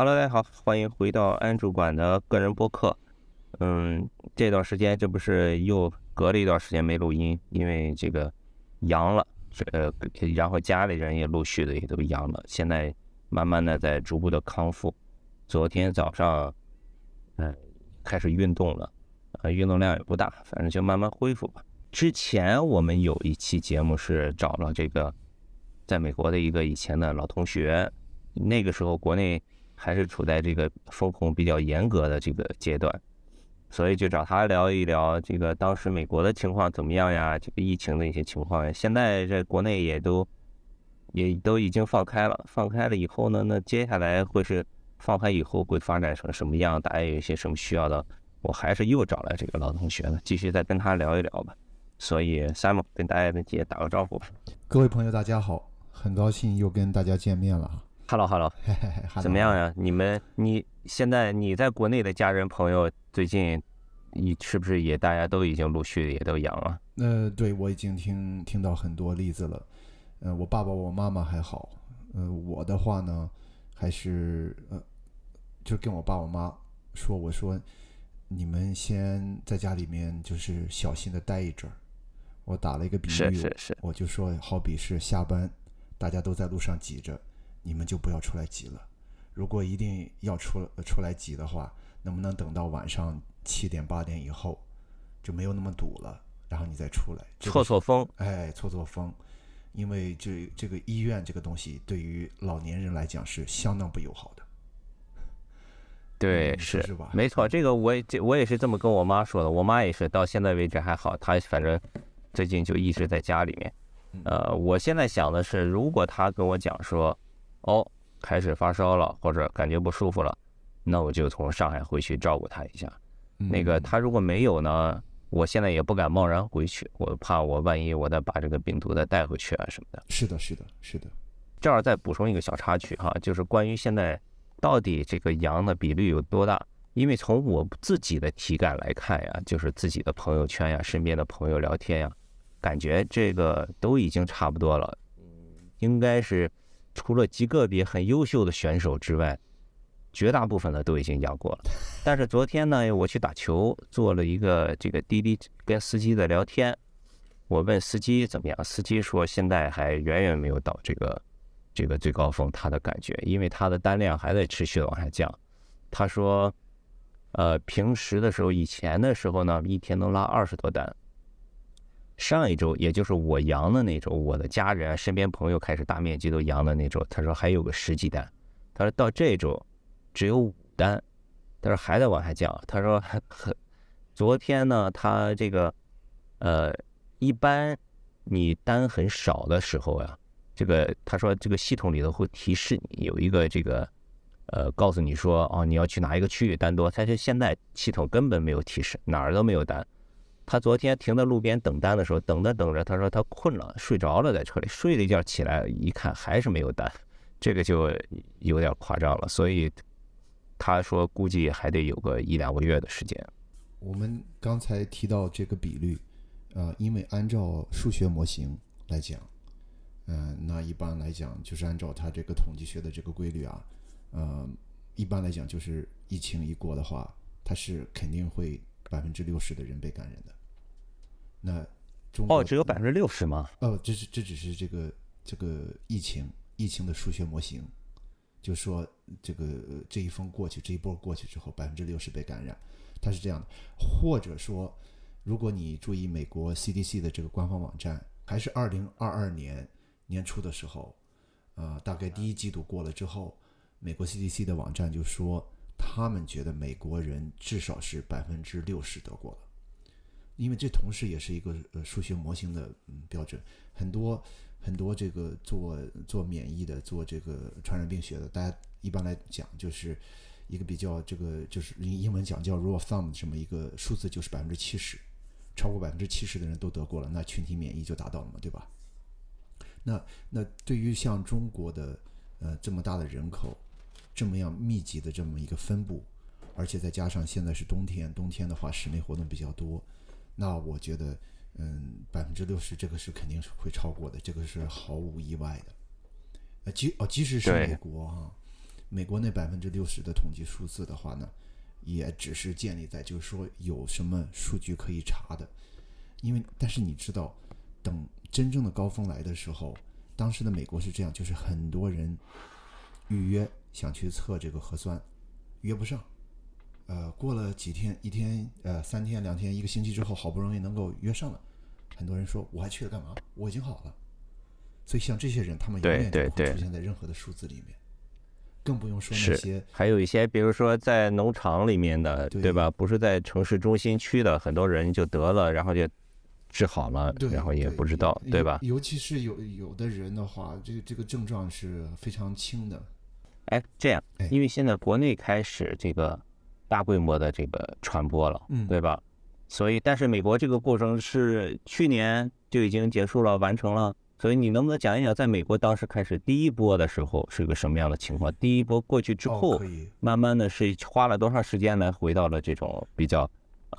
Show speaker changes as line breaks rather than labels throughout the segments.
Hello，大家好，欢迎回到安主管的个人播客。嗯，这段时间这不是又隔了一段时间没录音，因为这个阳了，呃，然后家里人也陆续的也都阳了，现在慢慢的在逐步的康复。昨天早上，嗯，开始运动了，呃，运动量也不大，反正就慢慢恢复吧。之前我们有一期节目是找了这个在美国的一个以前的老同学，那个时候国内。还是处在这个风控比较严格的这个阶段，所以就找他聊一聊这个当时美国的情况怎么样呀？这个疫情的一些情况呀。现在在国内也都也都已经放开了，放开了以后呢，那接下来会是放开以后会发展成什么样？大家有一些什么需要的？我还是又找来这个老同学了，继续再跟他聊一聊吧。所以，Sam 跟大家也打个招呼吧。
各位朋友，大家好，很高兴又跟大家见面了。
Hello，Hello，怎么样呀？你们，你现在你在国内的家人朋友最近，你是不是也大家都已经陆续也都阳了？
呃，对，我已经听听到很多例子了。呃，我爸爸我妈妈还好，呃，我的话呢，还是呃，就跟我爸我妈说，我说你们先在家里面就是小心的待一阵儿。我打了一个比喻，
是是是，
我就说好比是下班，大家都在路上挤着。你们就不要出来挤了。如果一定要出出来挤的话，能不能等到晚上七点八点以后，就没有那么堵了，然后你再出来
错错风？
哎，错错风，因为这这个医院这个东西对于老年人来讲是相当不友好的。
对，是吧没错。这个我这我也是这么跟我妈说的。我妈也是到现在为止还好，她反正最近就一直在家里面。呃，我现在想的是，如果她跟我讲说。哦，开始发烧了，或者感觉不舒服了，那我就从上海回去照顾他一下。那个他如果没有呢，我现在也不敢贸然回去，我怕我万一我再把这个病毒再带回去啊什么的。
是的，是的，是的。
这儿再补充一个小插曲哈，就是关于现在到底这个阳的比率有多大？因为从我自己的体感来看呀，就是自己的朋友圈呀、身边的朋友聊天呀，感觉这个都已经差不多了。嗯，应该是。除了极个别很优秀的选手之外，绝大部分的都已经阳过了。但是昨天呢，我去打球，做了一个这个滴滴跟司机的聊天。我问司机怎么样，司机说现在还远远没有到这个这个最高峰，他的感觉，因为他的单量还在持续的往下降。他说，呃，平时的时候，以前的时候呢，一天能拉二十多单。上一周，也就是我阳的那周，我的家人、身边朋友开始大面积都阳的那周，他说还有个十几单，他说到这周只有五单，他说还在往下降。他说很，昨天呢，他这个呃，一般你单很少的时候呀，这个他说这个系统里头会提示你有一个这个呃，告诉你说哦，你要去哪一个区域单多。他是现在系统根本没有提示，哪儿都没有单。他昨天停在路边等单的时候，等着等着，他说他困了，睡着了，在车里睡了一觉，起来一看还是没有单，这个就有点夸张了。所以他说估计还得有个一两个月的时间。
我们刚才提到这个比率，呃，因为按照数学模型来讲，嗯，那一般来讲就是按照他这个统计学的这个规律啊，呃，一般来讲就是疫情一过的话，它是肯定会百分之六十的人被感染的。那中
哦，只有百分之六十吗？
哦，这是这只是这个这个疫情疫情的数学模型，就说这个这一峰过去，这一波过去之后，百分之六十被感染，它是这样的。或者说，如果你注意美国 CDC 的这个官方网站，还是二零二二年年初的时候，呃，大概第一季度过了之后，美国 CDC 的网站就说，他们觉得美国人至少是百分之六十得过了。因为这同时也是一个呃数学模型的嗯标准，很多很多这个做做免疫的、做这个传染病学的，大家一般来讲就是一个比较这个就是英英文讲叫 rule of thumb 这么一个数字，就是百分之七十，超过百分之七十的人都得过了，那群体免疫就达到了嘛，对吧？那那对于像中国的呃这么大的人口，这么样密集的这么一个分布，而且再加上现在是冬天，冬天的话室内活动比较多。那我觉得，嗯，百分之六十这个是肯定是会超过的，这个是毫无意外的。呃，即哦，即使是美国哈，美国那百分之六十的统计数字的话呢，也只是建立在就是说有什么数据可以查的，因为但是你知道，等真正的高峰来的时候，当时的美国是这样，就是很多人预约想去测这个核酸，约不上，呃，过了几天，一天，呃，三天、两天、一个星期之后，好不容易能够约上了，很多人说我还去了干嘛？我已经好了。所以像这些人，他们永远都不会出现在任何的数字里面，更不用说那些
还有一些，比如说在农场里面的，对吧？不是在城市中心区的，很多人就得了，然后就治好了，然后也不知道，对吧？
尤其是有有的人的话，这个这个症状是非常轻的。
哎，这样，因为现在国内开始这个大规模的这个传播了，嗯，对吧？所以，但是美国这个过程是去年就已经结束了，完成了。所以你能不能讲一讲，在美国当时开始第一波的时候是个什么样的情况？第一波过去之后，慢慢的是花了多长时间来回到了这种比较，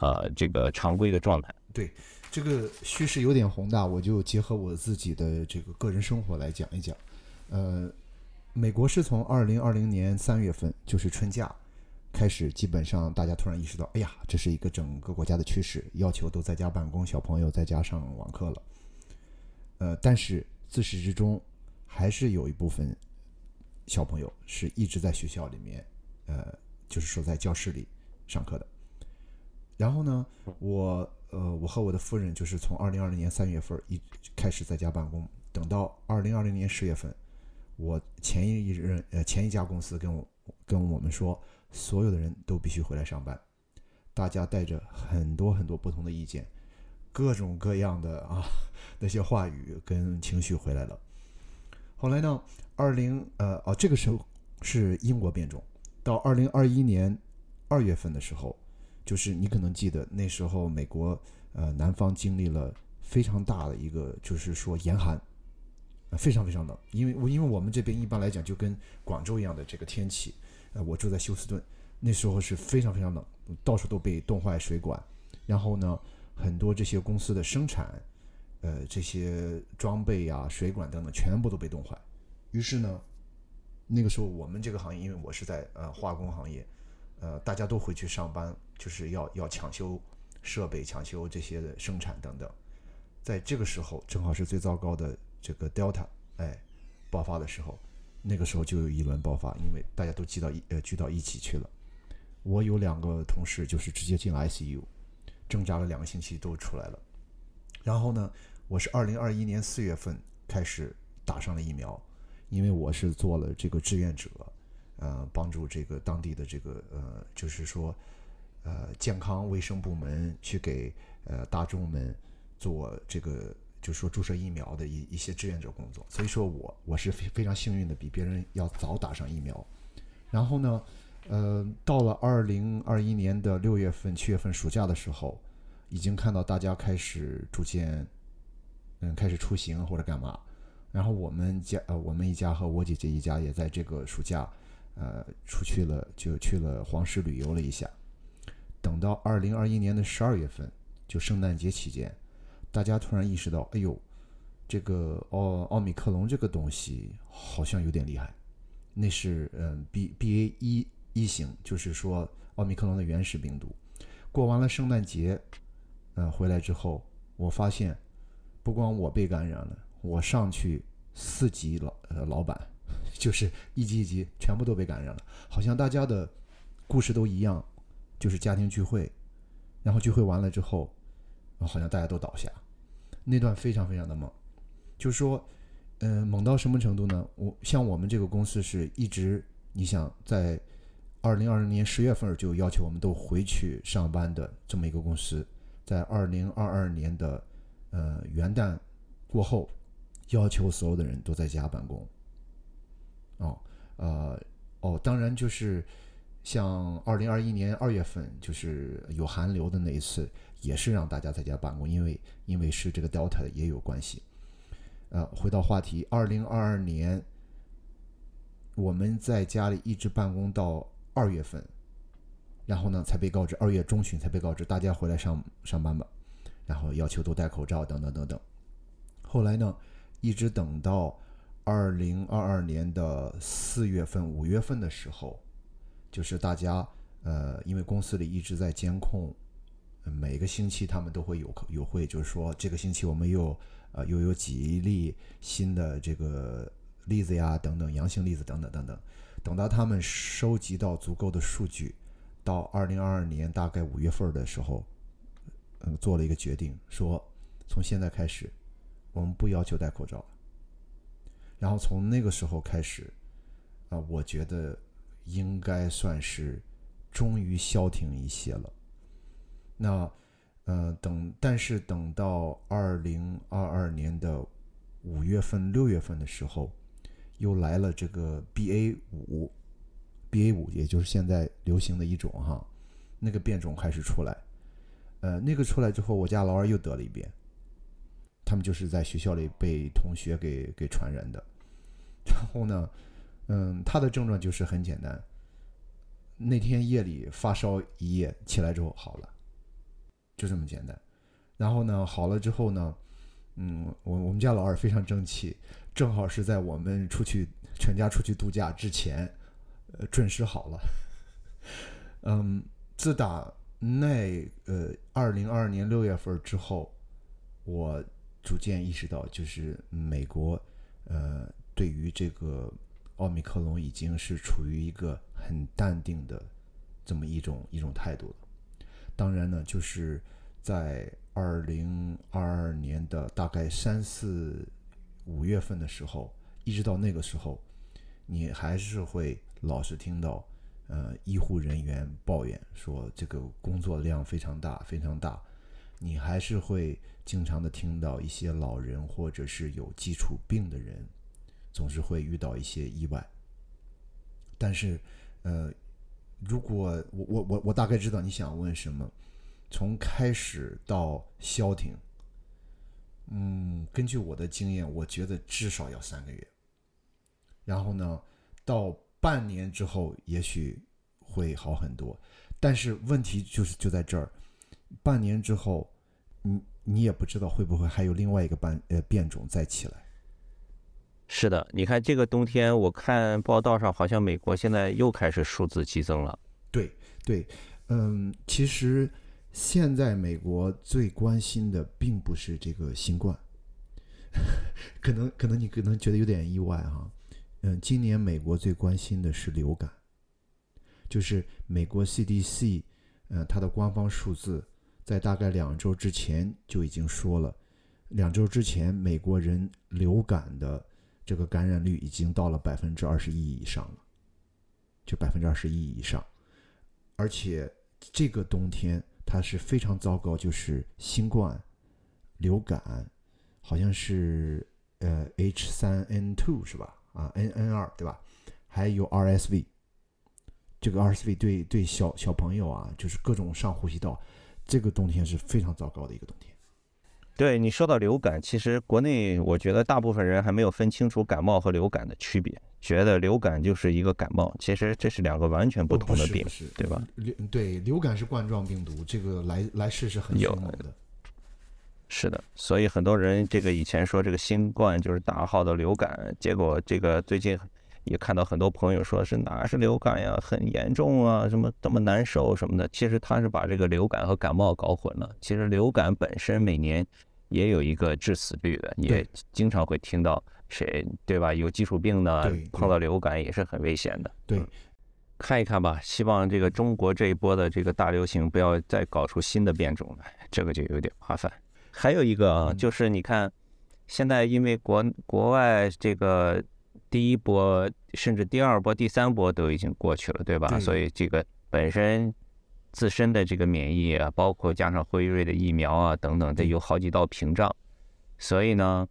呃，这个常规的状态？
对，这个叙事有点宏大，我就结合我自己的这个个人生活来讲一讲。呃，美国是从二零二零年三月份，就是春假开始，基本上大家突然意识到，哎呀，这是一个整个国家的趋势，要求都在家办公，小朋友在家上网课了。呃，但是自始至终，还是有一部分小朋友是一直在学校里面，呃，就是说在教室里上课的。然后呢，我呃，我和我的夫人就是从二零二零年三月份一开始在家办公，等到二零二零年十月份，我前一任呃前一家公司跟我跟我们说，所有的人都必须回来上班，大家带着很多很多不同的意见。各种各样的啊 那些话语跟情绪回来了。后来呢，二零呃哦这个时候是英国变种，到二零二一年二月份的时候，就是你可能记得那时候美国呃南方经历了非常大的一个就是说严寒，非常非常冷，因为我因为我们这边一般来讲就跟广州一样的这个天气，呃我住在休斯顿，那时候是非常非常冷，到处都被冻坏水管，然后呢。很多这些公司的生产，呃，这些装备呀、水管等等，全部都被冻坏。于是呢，那个时候我们这个行业，因为我是在呃化工行业，呃，大家都回去上班，就是要要抢修设备、抢修这些的生产等等。在这个时候，正好是最糟糕的这个 Delta 哎爆发的时候，那个时候就有一轮爆发，因为大家都聚到一呃聚到一起去了。我有两个同事就是直接进了 ICU。挣扎了两个星期都出来了，然后呢，我是二零二一年四月份开始打上了疫苗，因为我是做了这个志愿者，呃，帮助这个当地的这个呃，就是说呃健康卫生部门去给呃大众们做这个，就说注射疫苗的一一些志愿者工作，所以说我我是非非常幸运的，比别人要早打上疫苗，然后呢。呃，到了二零二一年的六月份、七月份暑假的时候，已经看到大家开始逐渐，嗯，开始出行或者干嘛。然后我们家呃，我们一家和我姐姐一家也在这个暑假，呃，出去了，就去了黄石旅游了一下。等到二零二一年的十二月份，就圣诞节期间，大家突然意识到，哎呦，这个奥奥密克戎这个东西好像有点厉害。那是嗯，B B A 一。一型就是说奥密克戎的原始病毒，过完了圣诞节，嗯，回来之后，我发现不光我被感染了，我上去四级老呃老板，就是一级一级全部都被感染了，好像大家的故事都一样，就是家庭聚会，然后聚会完了之后，好像大家都倒下，那段非常非常的猛，就说，嗯，猛到什么程度呢？我像我们这个公司是一直，你想在。二零二零年十月份就要求我们都回去上班的这么一个公司，在二零二二年的呃元旦过后，要求所有的人都在家办公。哦，呃，哦，当然就是像二零二一年二月份就是有寒流的那一次，也是让大家在家办公，因为因为是这个 Delta 也有关系。呃，回到话题，二零二二年我们在家里一直办公到。二月份，然后呢，才被告知二月中旬才被告知大家回来上上班吧，然后要求都戴口罩等等等等。后来呢，一直等到二零二二年的四月份、五月份的时候，就是大家呃，因为公司里一直在监控，每个星期他们都会有有会，就是说这个星期我们又呃又有几例新的这个例子呀，等等阳性例子等等等等。等到他们收集到足够的数据，到二零二二年大概五月份的时候，嗯，做了一个决定，说从现在开始，我们不要求戴口罩。然后从那个时候开始，啊、我觉得应该算是终于消停一些了。那，呃，等，但是等到二零二二年的五月份、六月份的时候，又来了这个 BA 五，BA 五也就是现在流行的一种哈，那个变种开始出来，呃，那个出来之后，我家老二又得了一遍，他们就是在学校里被同学给给传染的，然后呢，嗯，他的症状就是很简单，那天夜里发烧一夜，起来之后好了，就这么简单，然后呢，好了之后呢，嗯，我我们家老二非常争气。正好是在我们出去全家出去度假之前，呃，准时好了。嗯，自打那呃二零二二年六月份之后，我逐渐意识到，就是美国呃对于这个奥密克戎已经是处于一个很淡定的这么一种一种态度了。当然呢，就是在二零二二年的大概三四。五月份的时候，一直到那个时候，你还是会老是听到，呃，医护人员抱怨说这个工作量非常大，非常大。你还是会经常的听到一些老人或者是有基础病的人，总是会遇到一些意外。但是，呃，如果我我我我大概知道你想问什么，从开始到消停。嗯，根据我的经验，我觉得至少要三个月。然后呢，到半年之后，也许会好很多。但是问题就是就在这儿，半年之后，你你也不知道会不会还有另外一个半呃变种再起来。
是的，你看这个冬天，我看报道上好像美国现在又开始数字激增了。
对对，嗯，其实。现在美国最关心的并不是这个新冠，可能可能你可能觉得有点意外哈，嗯，今年美国最关心的是流感，就是美国 CDC，嗯，它的官方数字在大概两周之前就已经说了，两周之前美国人流感的这个感染率已经到了百分之二十一以上了，就百分之二十一以上，而且这个冬天。它是非常糟糕，就是新冠、流感，好像是呃 H 三 N two 是吧？啊 N N 二对吧？还有 RSV，这个 RSV 对对小小朋友啊，就是各种上呼吸道，这个冬天是非常糟糕的一个冬天。
对你说到流感，其实国内我觉得大部分人还没有分清楚感冒和流感的区别，觉得流感就是一个感冒，其实这是两个完全不同的病，对吧？
流对流感是冠状病毒，这个来来势是很凶猛的。
是的，所以很多人这个以前说这个新冠就是大号的流感，结果这个最近也看到很多朋友说是哪是流感呀，很严重啊，什么这么难受什么的，其实他是把这个流感和感冒搞混了。其实流感本身每年。也有一个致死率的，也经常会听到谁对吧？有基础病的碰到流感也是很危险的。
对，
看一看吧。希望这个中国这一波的这个大流行不要再搞出新的变种来，这个就有点麻烦。还有一个啊，就是你看，现在因为国国外这个第一波甚至第二波、第三波都已经过去了，对吧？所以这个本身。自身的这个免疫啊，包括加上辉瑞的疫苗啊等等，这有好几道屏障。所以呢，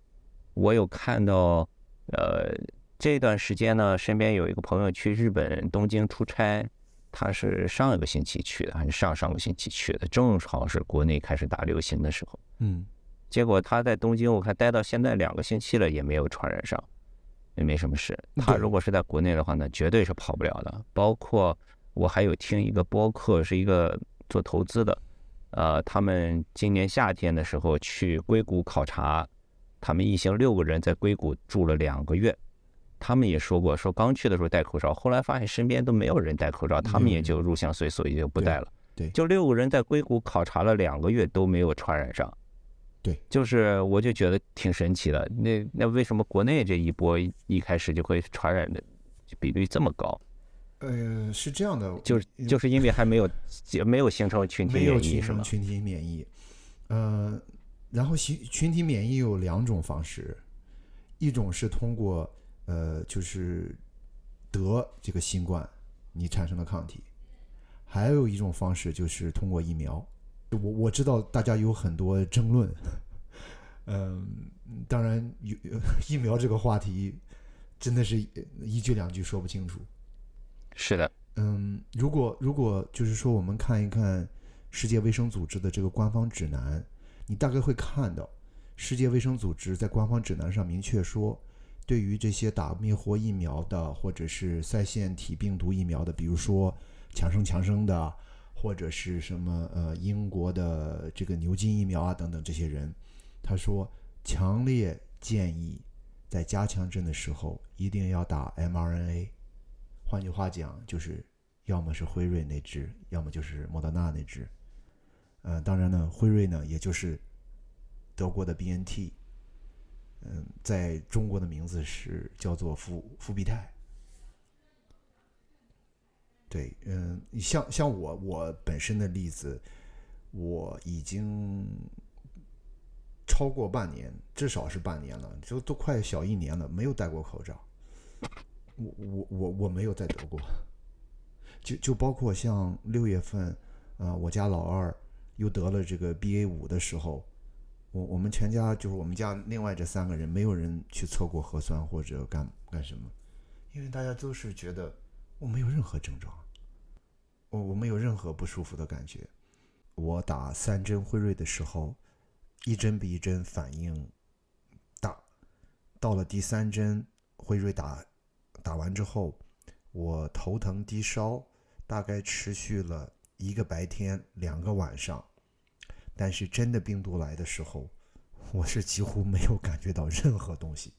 我有看到，呃，这段时间呢，身边有一个朋友去日本东京出差，他是上一个星期去的，还是上上个星期去的，正好是国内开始大流行的时候。
嗯。
结果他在东京，我看待到现在两个星期了，也没有传染上，也没什么事。他如果是在国内的话呢，绝对是跑不了的，包括。我还有听一个播客，是一个做投资的，呃，他们今年夏天的时候去硅谷考察，他们一行六个人在硅谷住了两个月，他们也说过，说刚去的时候戴口罩，后来发现身边都没有人戴口罩，他们也就入乡随俗，也就不戴了。
对，
就六个人在硅谷考察了两个月都没有传染上。
对，
就是我就觉得挺神奇的。那那为什么国内这一波一开始就会传染的比率这么高？
呃，是这样的，
就是就是因为还没有没有形成群体免疫，是吗？
形成群体免疫。呃，然后群群体免疫有两种方式，一种是通过呃，就是得这个新冠，你产生了抗体；还有一种方式就是通过疫苗。我我知道大家有很多争论，嗯，当然有 疫苗这个话题真的是一句两句说不清楚。
是的，
嗯，如果如果就是说我们看一看世界卫生组织的这个官方指南，你大概会看到，世界卫生组织在官方指南上明确说，对于这些打灭活疫苗的或者是腮腺体病毒疫苗的，比如说强生强生的。或者是什么呃英国的这个牛津疫苗啊等等这些人，他说强烈建议在加强针的时候一定要打 mRNA，换句话讲就是要么是辉瑞那支，要么就是莫德纳那支。呃，当然呢，辉瑞呢也就是德国的 BNT，嗯，在中国的名字是叫做复复必泰。对，嗯，像像我我本身的例子，我已经超过半年，至少是半年了，就都快小一年了，没有戴过口罩。我我我我没有再得过，就就包括像六月份，啊，我家老二又得了这个 BA 五的时候，我我们全家就是我们家另外这三个人，没有人去测过核酸或者干干什么，因为大家都是觉得我没有任何症状。我我没有任何不舒服的感觉。我打三针辉瑞的时候，一针比一针反应大。到了第三针辉瑞打打完之后，我头疼低烧，大概持续了一个白天两个晚上。但是真的病毒来的时候，我是几乎没有感觉到任何东西。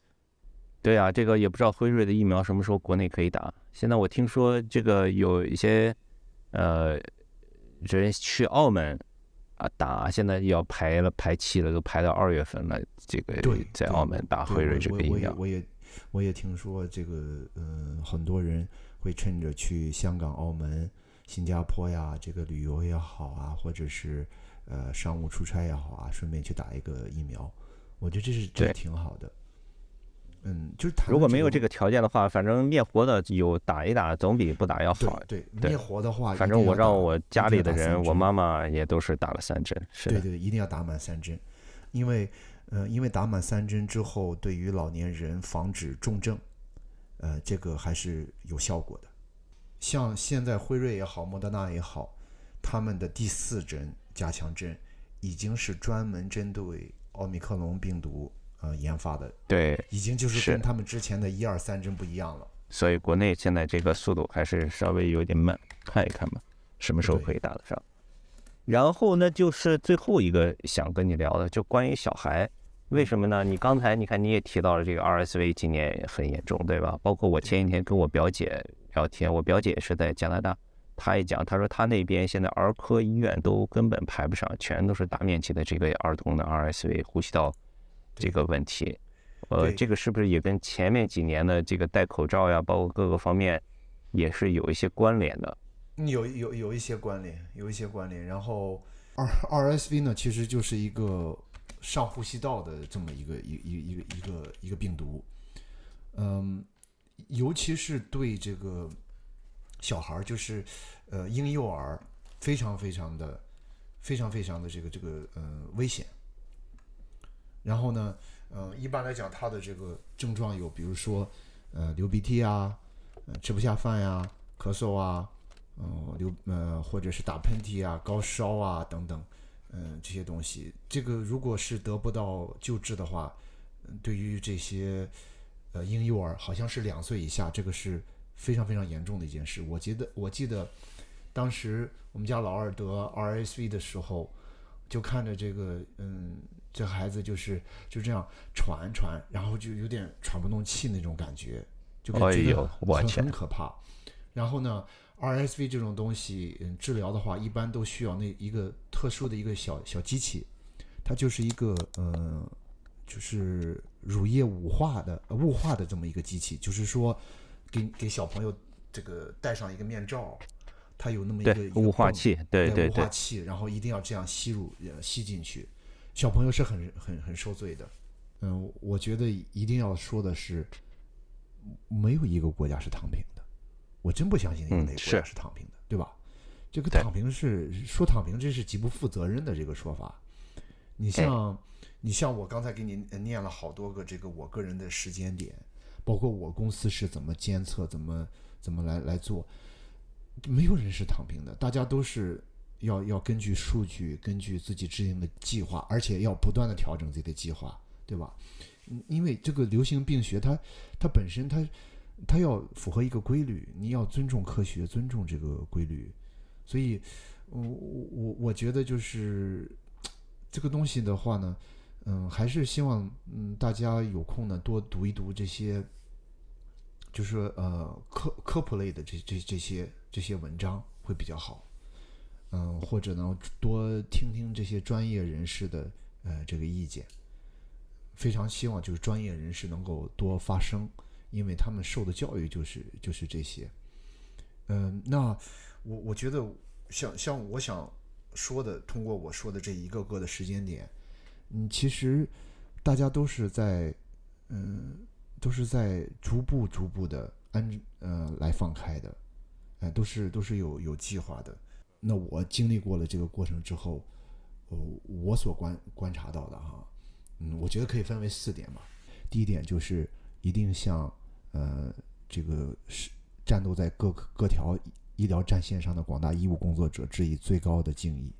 对啊，这个也不知道辉瑞的疫苗什么时候国内可以打。现在我听说这个有一些。呃，人去澳门啊打，现在要排了排期了，都排到二月份了。这个在澳门打辉瑞这个疫苗，
我也我也听说这个，嗯，很多人会趁着去香港、澳门、新加坡呀，这个旅游也好啊，或者是呃商务出差也好啊，顺便去打一个疫苗。我觉得这是这挺好的。嗯，就是
如果没有这个条件的话，反正灭活的有打一打，总比不打要好。
对，灭活的话，
反正我让我家里的人，我妈妈也都是打了三针。是
对对，一定要打满三针，因为，呃，因为打满三针之后，对于老年人防止重症，呃，这个还是有效果的。像现在辉瑞也好，莫德纳也好，他们的第四针加强针已经是专门针对奥密克戎病毒。呃，研发的
对，
已经就是跟他们之前的一二三针不一样了。
所以国内现在这个速度还是稍微有点慢，看一看吧，什么时候可以打得上。然后呢，就是最后一个想跟你聊的，就关于小孩，为什么呢？你刚才你看你也提到了这个 RSV 今年很严重，对吧？包括我前几天跟我表姐聊天，我表姐是在加拿大，她也讲，她说她那边现在儿科医院都根本排不上，全都是大面积的这个儿童的 RSV 呼吸道。这个问题，呃，这个是不是也跟前面几年的这个戴口罩呀，包括各个方面，也是有一些关联的？
有有有一些关联，有一些关联。然后二二 SV 呢，其实就是一个上呼吸道的这么一个一一一个一个一个病毒，嗯，尤其是对这个小孩儿，就是呃婴幼儿，非常非常的非常非常的这个这个呃危险。然后呢，呃，一般来讲，他的这个症状有，比如说，呃，流鼻涕啊，呃，吃不下饭呀，咳嗽啊，嗯，流呃，或者是打喷嚏啊，高烧啊等等，嗯，这些东西，这个如果是得不到救治的话，对于这些呃婴幼儿，好像是两岁以下，这个是非常非常严重的一件事。我记得我记得，当时我们家老二得 RSV 的时候。就看着这个，嗯，这孩子就是就这样喘喘，然后就有点喘不动气那种感觉，就感觉得很很可怕。然后呢，RSV 这种东西，嗯，治疗的话，一般都需要那一个特殊的一个小小机器，它就是一个呃，就是乳液雾化的呃雾化的这么一个机器，就是说给给小朋友这个戴上一个面罩，它有那么一个
雾化器，对对对，
雾化器，然后一定要这样吸入呃吸进去，小朋友是很很很受罪的。嗯，我觉得一定要说的是，没有一个国家是躺平的，我真不相信有
嗯
哪个国家
是
是躺平的，对吧？这个躺平是说躺平，这是极不负责任的这个说法。你像你像我刚才给你呃念了好多个这个我个人的时间点，包括我公司是怎么监测、怎么怎么来来做，没有人是躺平的，大家都是要要根据数据，根据自己制定的计划，而且要不断的调整自己的计划，对吧？嗯因为这个流行病学它它本身它它要符合一个规律，你要尊重科学，尊重这个规律，所以，我我我我觉得就是这个东西的话呢，嗯，还是希望嗯大家有空呢多读一读这些，就是呃科科普类的这这这些这些文章会比较好，嗯，或者呢多听听这些专业人士的呃这个意见，非常希望就是专业人士能够多发声，因为他们受的教育就是就是这些，嗯，那我我觉得像像我想说的，通过我说的这一个个的时间点，嗯，其实大家都是在嗯都是在逐步逐步的安呃来放开的，哎、都是都是有有计划的。那我经历过了这个过程之后，呃，我所观观察到的哈，嗯，我觉得可以分为四点嘛。第一点就是一定向呃这个是战斗在各各条医疗战线上的广大医务工作者致以最高的敬意，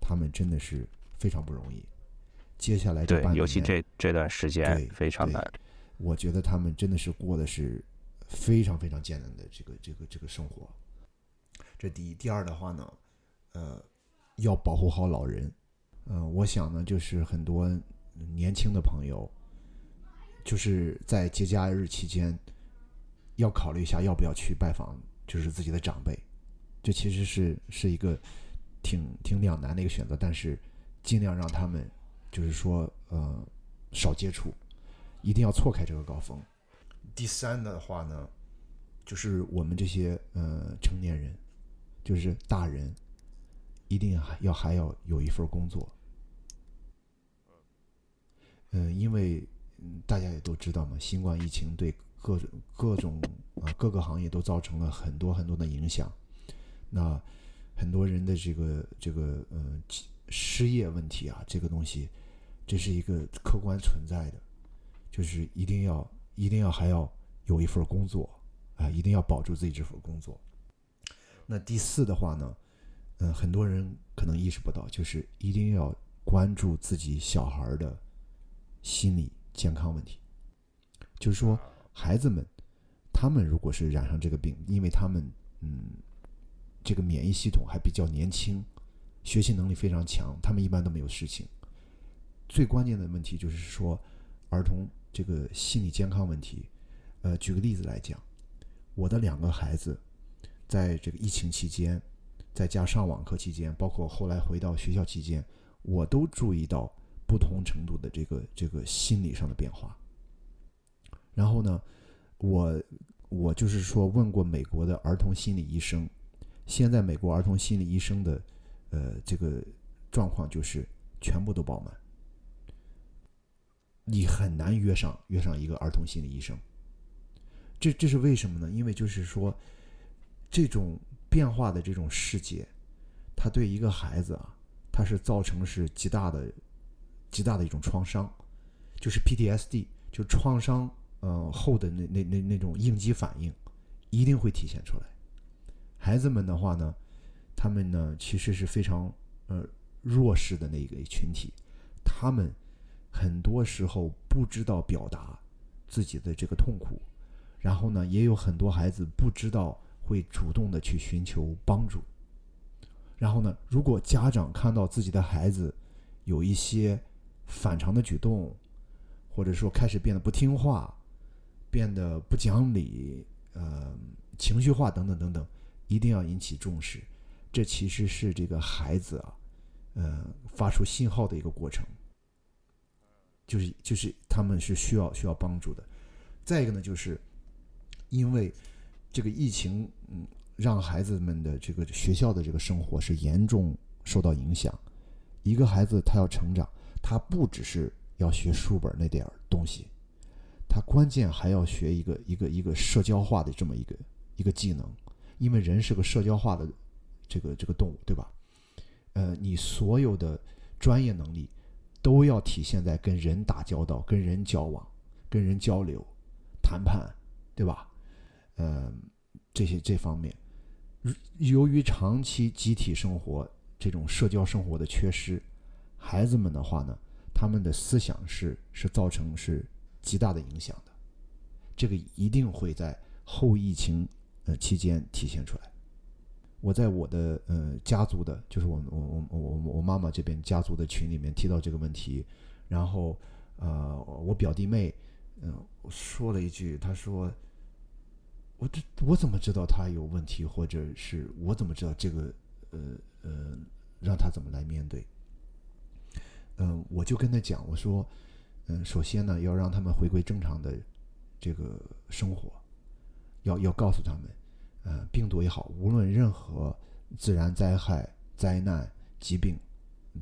他们真的是非常不容易。接下来这
对
半，年，
尤其这这段时间
对对
非常难。
我觉得他们真的是过的是非常非常艰难的这个这个这个生活。这第一，第二的话呢，呃，要保护好老人。嗯、我想呢，就是很多年轻的朋友，就是在节假日期间，要考虑一下要不要去拜访，就是自己的长辈。这其实是是一个挺挺两难的一个选择，但是尽量让他们就是说呃少接触，一定要错开这个高峰。第三的话呢，就是我们这些呃成年人，就是大人，一定还要还要有一份工作。嗯、因为大家也都知道嘛，新冠疫情对各种各种啊、各个行业都造成了很多很多的影响。那很多人的这个这个呃失业问题啊，这个东西，这是一个客观存在的，就是一定要一定要还要有一份工作啊、一定要保住自己这份工作。那第四的话呢，嗯、很多人可能意识不到，就是一定要关注自己小孩的心理健康问题。就是说，孩子们，他们如果是染上这个病，因为他们嗯，这个免疫系统还比较年轻，学习能力非常强，他们一般都没有事情。最关键的问题就是说，儿童这个心理健康问题。呃，举个例子来讲，我的两个孩子在这个疫情期间，在家上网课期间，包括后来回到学校期间，我都注意到不同程度的这个这个心理上的变化。然后呢，我我就是说问过美国的儿童心理医生，现在美国儿童心理医生的呃这个状况就是全部都爆满，你很难约上约上一个儿童心理医生。这这是为什么呢？因为就是说，这种变化的这种世界，它对一个孩子啊，它是造成是极大的、极大的一种创伤，就是 PTSD，就创伤呃后的那那那那种应激反应，一定会体现出来。孩子们的话呢，他们呢其实是非常呃弱势的那一个群体，他们很多时候不知道表达自己的这个痛苦。然后呢，也有很多孩子不知道会主动的去寻求帮助，然后呢，如果家长看到自己的孩子有一些反常的举动，或者说开始变得不听话，变得不讲理，呃，情绪化等等等等，一定要引起重视。这其实是这个孩子啊，呃，发出信号的一个过程，就是就是他们是需要需要帮助的。再一个呢，就是因为这个疫情，嗯，让孩子们的这个学校的这个生活是严重受到影响。一个孩子他要成长，他不只是要学书本那点东西，他关键还要学一个一个一个社交化的这么一个一个技能，因为人是个社交化的这个这个动物，对吧？呃，你所有的专业能力都要体现在跟人打交道、跟人交往、跟人交流、谈判，对吧？呃，这些这方面，由于长期集体生活这种社交生活的缺失，孩子们的话呢，他们的思想是是造成是极大的影响的，这个一定会在后疫情呃期间体现出来。我在我的呃家族的，就是我我我我我我妈妈这边家族的群里面提到这个问题，然后呃我表弟妹嗯、说了一句，她说我这我怎么知道他有问题，或者是我怎么知道这个呃呃让他怎么来面对？嗯、我就跟他讲，我说嗯、首先呢要让他们回归正常的这个生活，要要告诉他们。呃，病毒也好，无论任何自然灾害、灾难、疾病，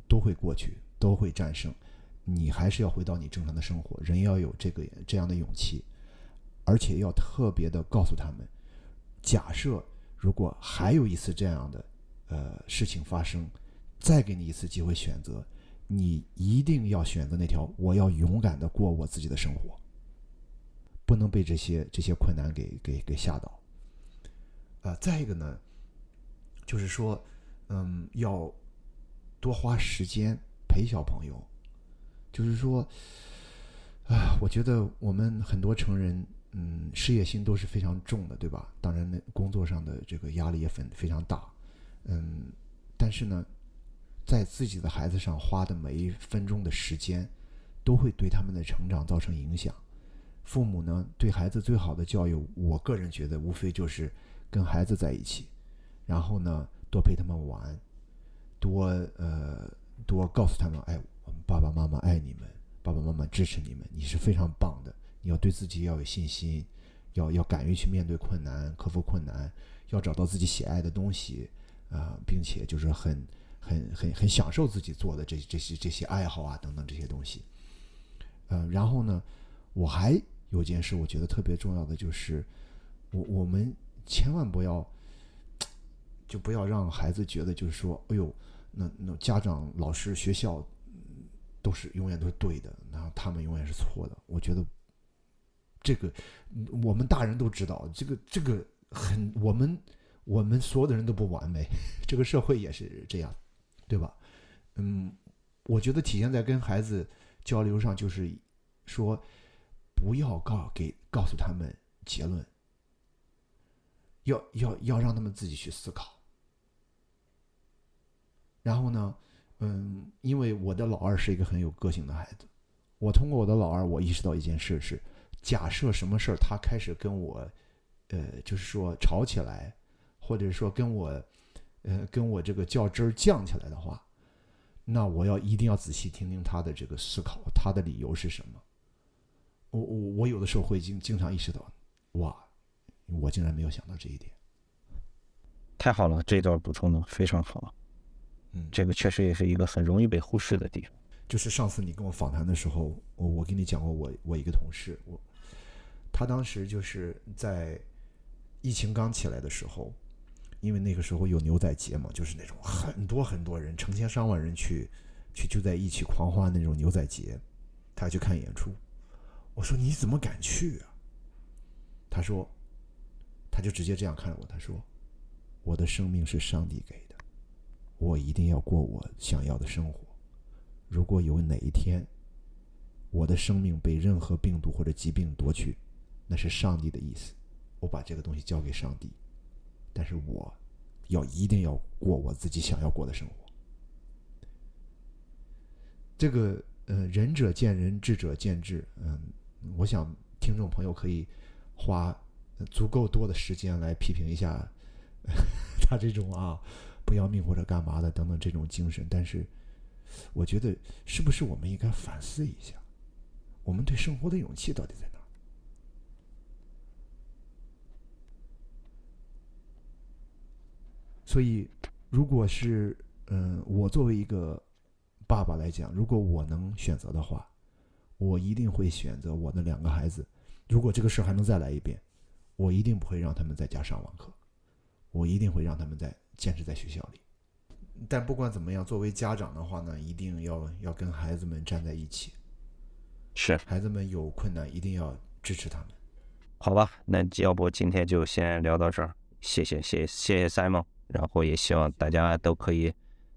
都会过去，都会战胜。你还是要回到你正常的生活，人要有这个这样的勇气，而且要特别的告诉他们，假设如果还有一次这样的呃事情发生，再给你一次机会选择，你一定要选择那条我要勇敢的过我自己的生活，不能被这些这些困难给给给吓倒。啊、再一个呢，就是说，嗯，要多花时间陪小朋友。就是说，啊，我觉得我们很多成人，事业心都是非常重的，对吧？当然，呢，工作上的这个压力也非非常大，嗯，但是呢，在自己的孩子上花的每一分钟的时间，都会对他们的成长造成影响。父母呢，对孩子最好的教育，我个人觉得，无非就是跟孩子在一起，然后呢，多陪他们玩，多呃，多告诉他们，哎，我们爸爸妈妈爱你们，爸爸妈妈支持你们，你是非常棒的，你要对自己要有信心，要要敢于去面对困难，克服困难，要找到自己喜爱的东西啊、并且就是很很很很享受自己做的这这些这些爱好啊等等这些东西。呃，然后呢，我还有件事我觉得特别重要的就是，我我们千万不要就不要让孩子觉得就是说，哎呦，那那家长、老师、学校都是永远都是对的，然后他们永远是错的。我觉得这个我们大人都知道，这个这个很我们我们所有的人都不完美，这个社会也是这样，对吧？嗯，我觉得体现在跟孩子交流上，就是说不要告给告诉他们结论，要要要让他们自己去思考。然后呢，嗯，因为我的老二是一个很有个性的孩子，我通过我的老二，我意识到一件事是：假设什么事儿他开始跟我，呃，就是说吵起来，或者说跟我，呃，跟我这个较真儿犟起来的话，那我要一定要仔细听听他的这个思考，他的理由是什么。我我我有的时候会经经常意识到，哇，我竟然没有想到这一点。
太好了，这段补充的非常好。
嗯，
这个确实也是一个很容易被忽视的地方。
就是上次你跟我访谈的时候，我我跟你讲过我我一个同事，我他当时就是在疫情刚起来的时候，因为那个时候有牛仔节嘛，就是那种很多很多人，成千上万人去去就在一起狂欢那种牛仔节，他去看演出。我说你怎么敢去啊？他说，他就直接这样看着我，他说，我的生命是上帝给的，我一定要过我想要的生活。如果有哪一天，我的生命被任何病毒或者疾病夺去，那是上帝的意思，我把这个东西交给上帝。但是我要一定要过我自己想要过的生活。这个呃，仁者见仁，智者见智。嗯，我想听众朋友可以花足够多的时间来批评一下 他这种啊不要命或者干嘛的等等这种精神。但是，我觉得是不是我们应该反思一下，我们对生活的勇气到底在哪？所以，如果是嗯，我作为一个爸爸来讲，如果我能选择的话，我一定会选择我的两个孩子。如果这个事还能再来一遍，我一定不会让他们在家上网课，我一定会让他们在坚持在学校里。但不管怎么样，作为家长的话呢，一定要要跟孩子们站在一起。
是，
孩子们有困难，一定要支持他们。
好吧，那要不今天就先聊到这儿，谢谢谢谢谢 Simon，然后也希望大家都可以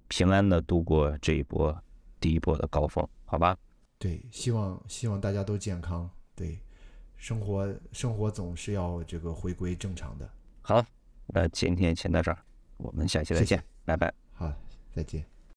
平安的度过这一波第一波的高峰，好吧？
对，希望希望大家都健康。对，生活生活总是要这个回归正常的。
好，那今天先到这儿，我们下期再见，拜拜。
好，再见。